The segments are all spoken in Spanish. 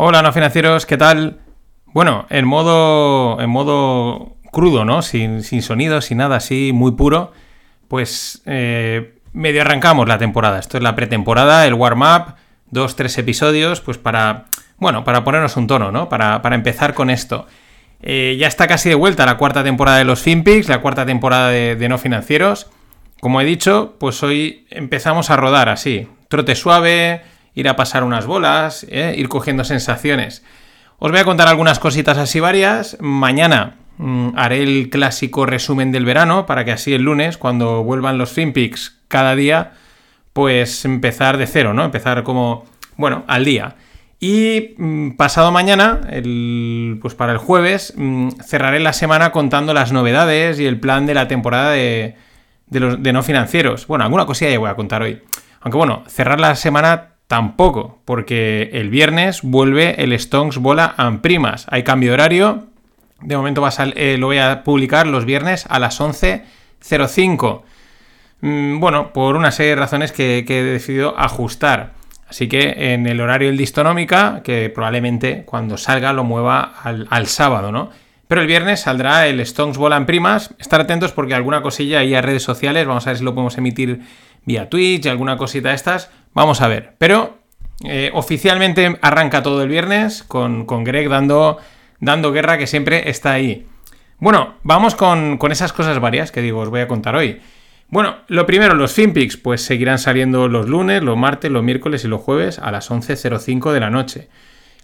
Hola, no financieros, ¿qué tal? Bueno, en modo, en modo crudo, ¿no? Sin, sin sonido, sin nada así, muy puro, pues eh, medio arrancamos la temporada. Esto es la pretemporada, el warm-up, dos, tres episodios, pues para, bueno, para ponernos un tono, ¿no? Para, para empezar con esto. Eh, ya está casi de vuelta la cuarta temporada de los FinPix, la cuarta temporada de, de no financieros. Como he dicho, pues hoy empezamos a rodar así, trote suave, ir a pasar unas bolas, ¿eh? ir cogiendo sensaciones. Os voy a contar algunas cositas así varias. Mañana mmm, haré el clásico resumen del verano para que así el lunes, cuando vuelvan los FinPix cada día, pues empezar de cero, ¿no? Empezar como, bueno, al día. Y mmm, pasado mañana, el, pues para el jueves, mmm, cerraré la semana contando las novedades y el plan de la temporada de, de, los, de no financieros. Bueno, alguna cosilla ya voy a contar hoy. Aunque bueno, cerrar la semana Tampoco, porque el viernes vuelve el Stonks Bola and Primas. Hay cambio de horario. De momento va a eh, lo voy a publicar los viernes a las 11.05. Mm, bueno, por una serie de razones que, he decidido ajustar. Así que en el horario del Distonómica, que probablemente cuando salga lo mueva al, sábado, ¿no? Pero el viernes saldrá el Stonks Bola and Primas. Estar atentos porque alguna cosilla ahí a redes sociales, vamos a ver si lo podemos emitir vía Twitch, alguna cosita de estas Vamos a ver. Pero eh, oficialmente arranca todo el viernes con, con Greg dando, dando, guerra que siempre está ahí. Bueno, vamos con, con, esas cosas varias que digo, os voy a contar hoy. Bueno, lo primero, los FinPix, pues seguirán saliendo los lunes, los martes, los miércoles y los jueves a las 11.05 de la noche.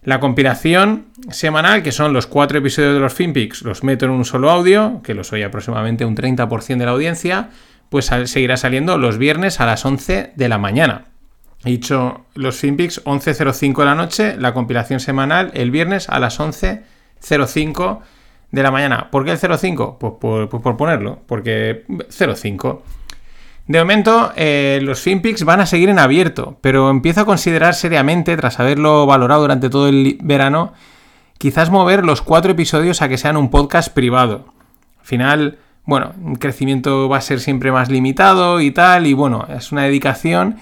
La compilación semanal, que son los cuatro episodios de los FinPix, los meto en un solo audio, que los oye aproximadamente un 30% de la audiencia, pues seguirá saliendo los viernes a las 11 de la mañana. He dicho los FinPix 11.05 de la noche, la compilación semanal el viernes a las 11.05 de la mañana. ¿Por qué el 05? Pues por, pues por ponerlo, porque 05. De momento, eh, los FinPix van a seguir en abierto, pero empiezo a considerar seriamente, tras haberlo valorado durante todo el verano, quizás mover los cuatro episodios a que sean un podcast privado. Al final, bueno, un crecimiento va a ser siempre más limitado y tal, y bueno, es una dedicación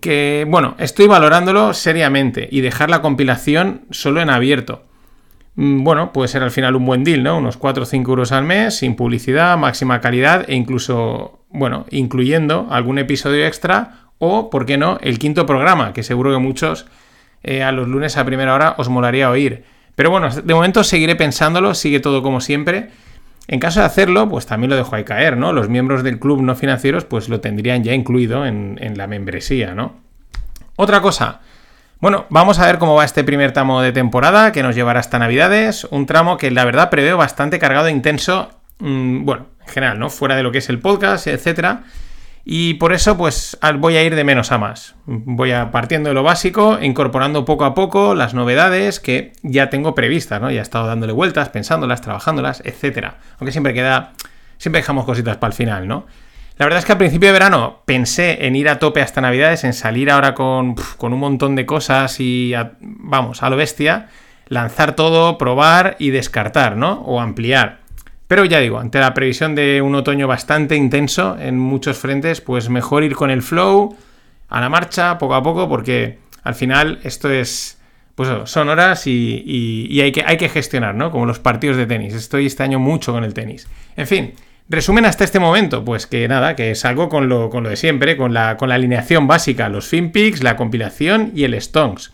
que, bueno, estoy valorándolo seriamente y dejar la compilación solo en abierto. Mm, bueno, puede ser al final un buen deal, ¿no? Unos 4 o 5 euros al mes, sin publicidad, máxima calidad e incluso, bueno, incluyendo algún episodio extra o, ¿por qué no?, el quinto programa, que seguro que muchos eh, a los lunes a primera hora os molaría oír. Pero bueno, de momento seguiré pensándolo, sigue todo como siempre. En caso de hacerlo, pues también lo dejo ahí caer, ¿no? Los miembros del club no financieros, pues lo tendrían ya incluido en, la membresía, ¿no? Otra cosa. Bueno, vamos a ver cómo va este primer tramo de temporada que nos llevará hasta Navidades. Un tramo que la verdad preveo bastante cargado e intenso. Mmm, bueno, en general, ¿no? Fuera de lo que es el podcast, etcétera. Y por eso, pues voy a ir de menos a más. Voy a partiendo de lo básico, incorporando poco a poco las novedades que ya tengo previstas, ¿no? Ya he estado dándole vueltas, pensándolas, trabajándolas, etcétera. Aunque siempre queda. Siempre dejamos cositas para el final, ¿no? La verdad es que al principio de verano pensé en ir a tope hasta Navidades, en salir ahora con, con un montón de cosas y, a, vamos, a lo bestia, lanzar todo, probar y descartar, ¿no? O ampliar. Pero ya digo, ante la previsión de un otoño bastante intenso en muchos frentes, pues mejor ir con el flow, a la marcha, poco a poco, porque al final esto es, pues son horas y, hay, que, hay que gestionar, ¿no? Como los partidos de tenis. Estoy este año mucho con el tenis. En fin, resumen hasta este momento, pues que nada, que salgo con lo, con lo de siempre, con la, con la alineación básica, los FinPix, la compilación y el Stonks.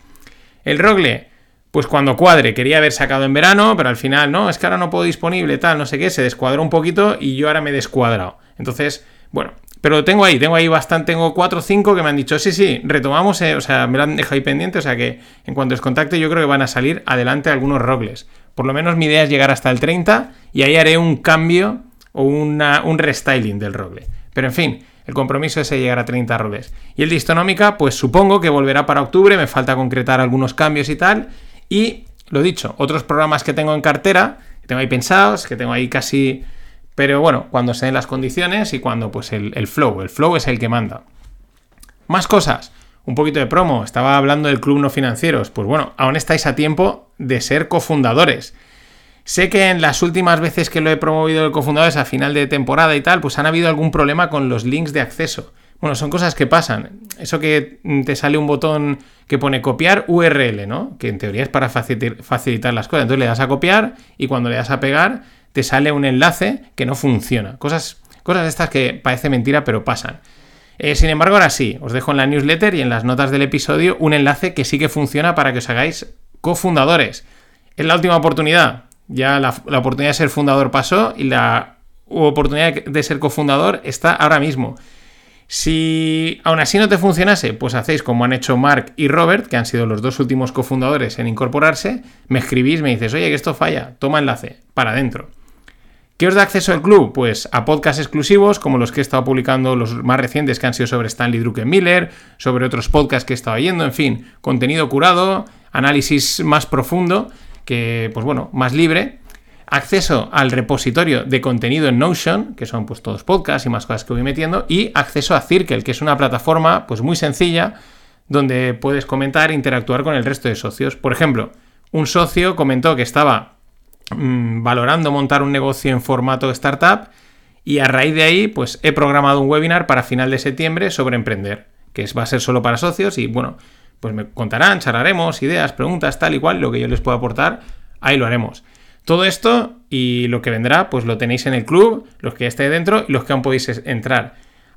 El Rogle, pues cuando cuadre, quería haber sacado en verano, pero al final, no, es que ahora no puedo disponible, tal, no sé qué, se descuadró un poquito y yo ahora me he descuadrado. Entonces, bueno, pero tengo ahí, tengo ahí bastante, tengo 4 o 5 que me han dicho, sí, sí, retomamos, eh, o sea, me lo han dejado ahí pendiente, o sea que en cuanto os contacte yo creo que van a salir adelante algunos rogles. Por lo menos mi idea es llegar hasta el 30 y ahí haré un cambio o una, un restyling del rogle. Pero en fin, el compromiso es llegar a 30 roles. Y el distonómica, pues supongo que volverá para octubre, me falta concretar algunos cambios y tal. Y lo dicho, otros programas que tengo en cartera, que tengo ahí pensados, que tengo ahí casi. Pero bueno, cuando se den las condiciones y cuando pues el, el flow, el flow es el que manda. Más cosas, un poquito de promo, estaba hablando del Club No Financieros, pues bueno, aún estáis a tiempo de ser cofundadores. Sé que en las últimas veces que lo he promovido el cofundadores a final de temporada y tal, pues han habido algún problema con los links de acceso. Bueno, son cosas que pasan. Eso que te sale un botón que pone copiar URL, ¿no? Que en teoría es para facilitar las cosas. Entonces le das a copiar y cuando le das a pegar te sale un enlace que no funciona. Cosas, cosas estas que parece mentira pero pasan. Eh, sin embargo, ahora sí, os dejo en la newsletter y en las notas del episodio un enlace que sí que funciona para que os hagáis cofundadores. Es la última oportunidad. Ya la, la oportunidad de ser fundador pasó y la oportunidad de ser cofundador está ahora mismo. Si aún así no te funcionase, pues hacéis como han hecho Mark y Robert, que han sido los dos últimos cofundadores en incorporarse, me escribís, me dices, oye, que esto falla, toma enlace, para adentro. ¿Qué os da acceso al club? Pues a podcasts exclusivos, como los que he estado publicando, los más recientes que han sido sobre Stanley Druckenmiller, sobre otros podcasts que he estado oyendo, en fin, contenido curado, análisis más profundo, que, pues bueno, más libre acceso al repositorio de contenido en Notion, que son pues todos podcasts y más cosas que voy metiendo, y acceso a Circle, que es una plataforma pues muy sencilla donde puedes comentar e interactuar con el resto de socios. Por ejemplo, un socio comentó que estaba mm, valorando montar un negocio en formato startup y a raíz de ahí pues he programado un webinar para final de septiembre sobre emprender, que va a ser solo para socios y bueno, pues me contarán, charlaremos, ideas, preguntas, tal y cual, lo que yo les puedo aportar, ahí lo haremos. Todo esto y lo que vendrá, pues lo tenéis en el club, los que estéis dentro y los que aún podéis entrar.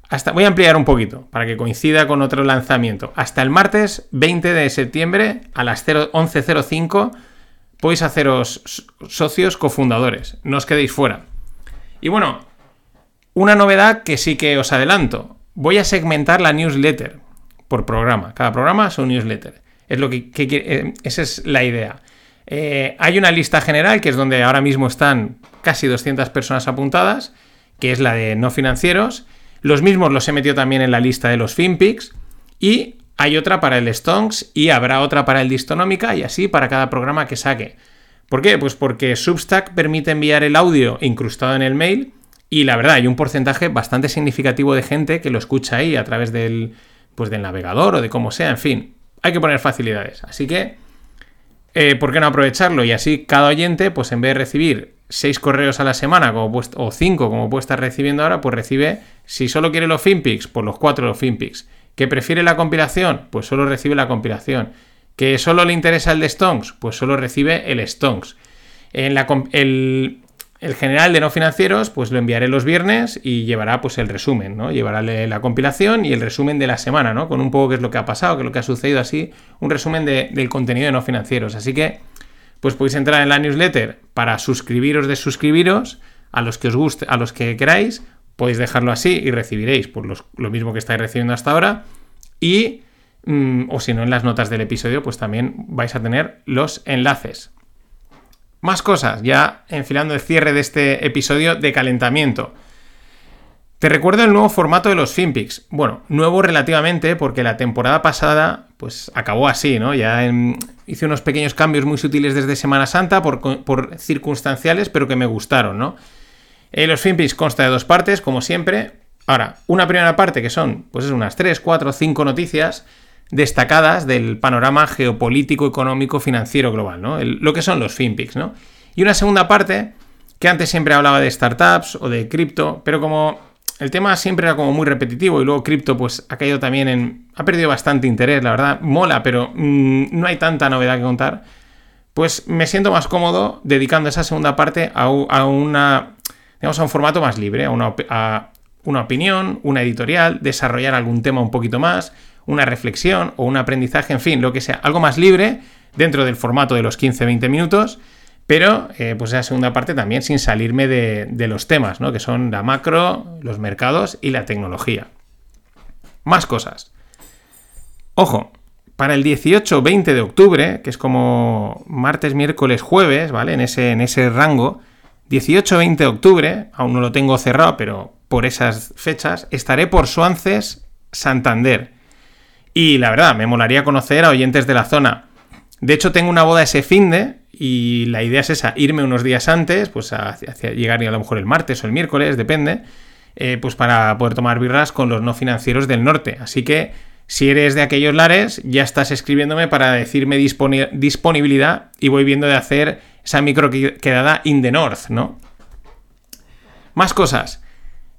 Hasta, voy a ampliar un poquito para que coincida con otro lanzamiento. Hasta el martes 20 de septiembre a las 11.05 podéis haceros socios cofundadores. No os quedéis fuera. Y bueno, una novedad que sí que os adelanto. Voy a segmentar la newsletter por programa. Cada programa es un newsletter. Es lo que, eh, esa es la idea. Eh, hay una lista general, que es donde ahora mismo están casi 200 personas apuntadas, que es la de no financieros. Los mismos los he metido también en la lista de los FinPix. Y hay otra para el Stonks y habrá otra para el Distonómica y así para cada programa que saque. ¿Por qué? Pues porque Substack permite enviar el audio incrustado en el mail y la verdad hay un porcentaje bastante significativo de gente que lo escucha ahí a través del, pues, del navegador o de como sea, en fin, hay que poner facilidades. Así que eh, ¿por qué no aprovecharlo? Y así cada oyente, pues en vez de recibir seis correos a la semana como o cinco como puede estar recibiendo ahora, pues recibe, si solo quiere los FinPix, pues los cuatro los FinPix. ¿Que prefiere la compilación? Pues solo recibe la compilación. ¿Que solo le interesa el de Stonks? Pues solo recibe el Stonks. En la, el general de no financieros, pues lo enviaré los viernes y llevará pues el resumen, ¿no? Llevará la compilación y el resumen de la semana, ¿no? Con un poco qué es lo que ha pasado, qué es lo que ha sucedido así, un resumen del contenido de no financieros. Así que, pues podéis entrar en la newsletter para suscribiros de suscribiros a los que os guste, a los que queráis, podéis dejarlo así y recibiréis pues, lo mismo que estáis recibiendo hasta ahora. Y, mm, o si no, en las notas del episodio, pues también vais a tener los enlaces. Más cosas, ya enfilando el cierre de este episodio de calentamiento. Te recuerdo el nuevo formato de los FinPix. Bueno, nuevo relativamente porque la temporada pasada pues acabó así, ¿no? Ya hice unos pequeños cambios muy sutiles desde Semana Santa por, circunstanciales, pero que me gustaron, ¿no? Eh, los FinPix consta de dos partes, como siempre. Ahora, una primera parte que son, pues es unas 3, 4, 5 noticias destacadas del panorama geopolítico, económico, financiero global, ¿no? lo que son los FinPix, ¿no? Y una segunda parte, que antes siempre hablaba de startups o de cripto, pero como el tema siempre era como muy repetitivo y luego cripto pues ha caído también en... ha perdido bastante interés, la verdad, mola, pero mm, no hay tanta novedad que contar, pues me siento más cómodo dedicando esa segunda parte a, una... digamos, a un formato más libre, a una, a una opinión, una editorial, desarrollar algún tema un poquito más, una reflexión o un aprendizaje, en fin, lo que sea, algo más libre dentro del formato de los 15-20 minutos, pero eh, pues esa segunda parte también sin salirme de, los temas, ¿no? que son la macro, los mercados y la tecnología. Más cosas. Ojo, para el 18-20 de octubre, que es como martes, miércoles, jueves, ¿vale? En ese, en ese rango, 18-20 de octubre, aún no lo tengo cerrado, pero por esas fechas, estaré por Suances, Santander. Y la verdad, me molaría conocer a oyentes de la zona. De hecho, tengo una boda ese fin de y la idea es esa, irme unos días antes, pues hacia, llegar a lo mejor el martes o el miércoles, depende, eh, pues para poder tomar birras con los no financieros del norte. Así que si eres de aquellos lares, ya estás escribiéndome para decirme disponibilidad y voy viendo de hacer esa micro quedada in the north, ¿no? Más cosas.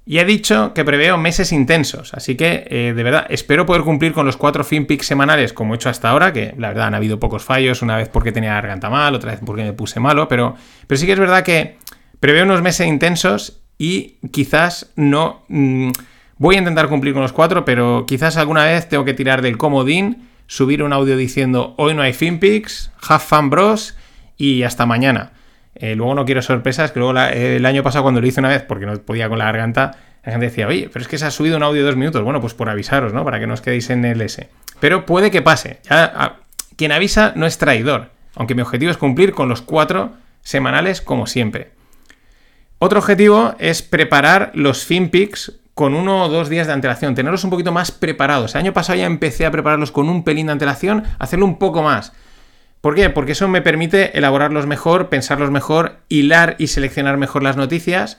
Y he dicho que preveo meses intensos, así que eh, de verdad espero poder cumplir con los cuatro FinPix semanales como he hecho hasta ahora, que la verdad han habido pocos fallos, una vez porque tenía la garganta mal, otra vez porque me puse malo, pero, pero sí que es verdad que preveo unos meses intensos y quizás no... Mm, voy a intentar cumplir con los cuatro, pero quizás alguna vez tengo que tirar del comodín, subir un audio diciendo hoy no hay FinPix, have fun bros y hasta mañana. Eh, luego no quiero sorpresas, que luego el año pasado cuando lo hice una vez, porque no podía con la garganta, la gente decía, oye, pero es que se ha subido un audio de dos minutos. Bueno, pues por avisaros, ¿no? Para que no os quedéis en el S. Pero puede que pase. quien avisa no es traidor. Aunque mi objetivo es cumplir con los cuatro semanales como siempre. Otro objetivo es preparar los FinPix con uno o dos días de antelación, tenerlos un poquito más preparados. El año pasado ya empecé a prepararlos con un pelín de antelación, hacerlo un poco más. ¿Por qué? Porque eso me permite elaborarlos mejor, pensarlos mejor, hilar y seleccionar mejor las noticias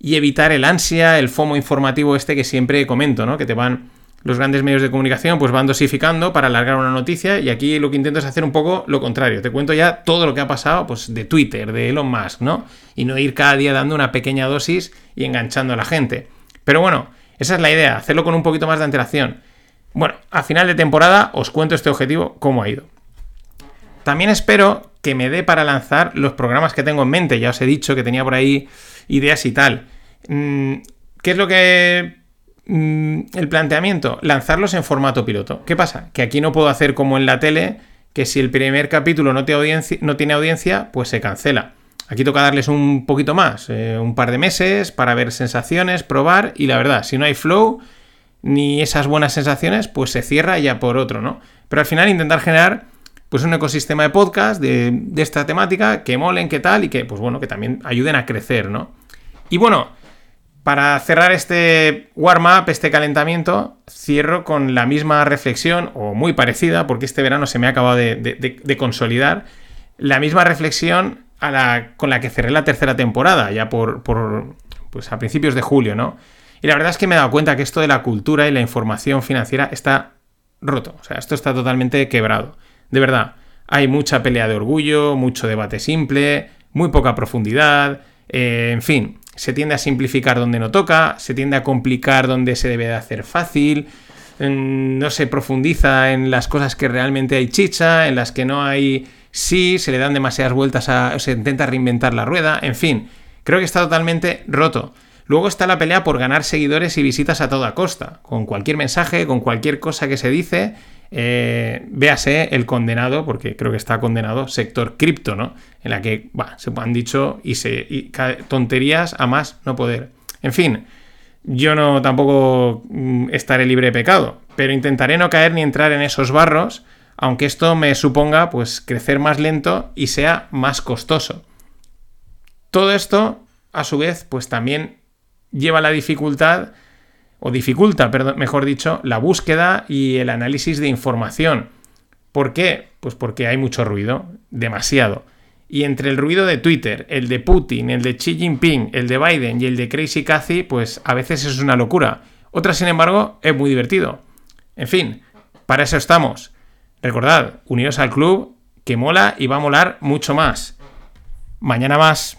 y evitar el ansia, el FOMO informativo este que siempre comento, ¿no? Que te van los grandes medios de comunicación pues van dosificando para alargar una noticia y aquí lo que intento es hacer un poco lo contrario. Te cuento ya todo lo que ha pasado pues de Twitter, de Elon Musk, ¿no? Y no ir cada día dando una pequeña dosis y enganchando a la gente. Pero bueno, esa es la idea, hacerlo con un poquito más de antelación. Bueno, a final de temporada os cuento este objetivo, cómo ha ido. También espero que me dé para lanzar los programas que tengo en mente. Ya os he dicho que tenía por ahí ideas y tal. Mm, ¿Qué es lo que... Mm, el planteamiento? Lanzarlos en formato piloto. ¿Qué pasa? Que aquí no puedo hacer como en la tele, que si el primer capítulo no tiene audiencia, no tiene audiencia pues se cancela. Aquí toca darles un poquito más, eh, un par de meses para ver sensaciones, probar y la verdad, si no hay flow ni esas buenas sensaciones, pues se cierra ya por otro, ¿no? Pero al final intentar generar pues un ecosistema de podcast de, esta temática que molen, que tal, y que, pues bueno, que también ayuden a crecer, ¿no? Y bueno, para cerrar este warm-up, este calentamiento, cierro con la misma reflexión, o muy parecida, porque este verano se me ha acabado de, consolidar, la misma reflexión a la, con la que cerré la tercera temporada, ya por, por, pues a principios de julio, ¿no? Y la verdad es que me he dado cuenta que esto de la cultura y la información financiera está roto, o sea, esto está totalmente quebrado. De verdad, hay mucha pelea de orgullo, mucho debate simple, muy poca profundidad, eh, en fin, se tiende a simplificar donde no toca, se tiende a complicar donde se debe de hacer fácil, no se profundiza en las cosas que realmente hay chicha, en las que no hay sí, se le dan demasiadas vueltas a... se intenta reinventar la rueda, en fin, creo que está totalmente roto. Luego está la pelea por ganar seguidores y visitas a toda costa, con cualquier mensaje, con cualquier cosa que se dice, eh, véase el condenado, porque creo que está condenado, sector cripto, ¿no? En la que se han dicho y se tonterías a más no poder. En fin, yo no tampoco mm, estaré libre de pecado, pero intentaré no caer ni entrar en esos barros, aunque esto me suponga pues crecer más lento y sea más costoso. Todo esto, a su vez, pues también lleva la dificultad, o dificulta, mejor dicho, la búsqueda y el análisis de información. ¿Por qué? Pues porque hay mucho ruido, demasiado. Y entre el ruido de Twitter, el de Putin, el de Xi Jinping, el de Biden y el de Crazy Cathy, pues a veces es una locura. Otra, sin embargo, es muy divertido. En fin, para eso estamos. Recordad, uniros al club, que mola y va a molar mucho más. Mañana más.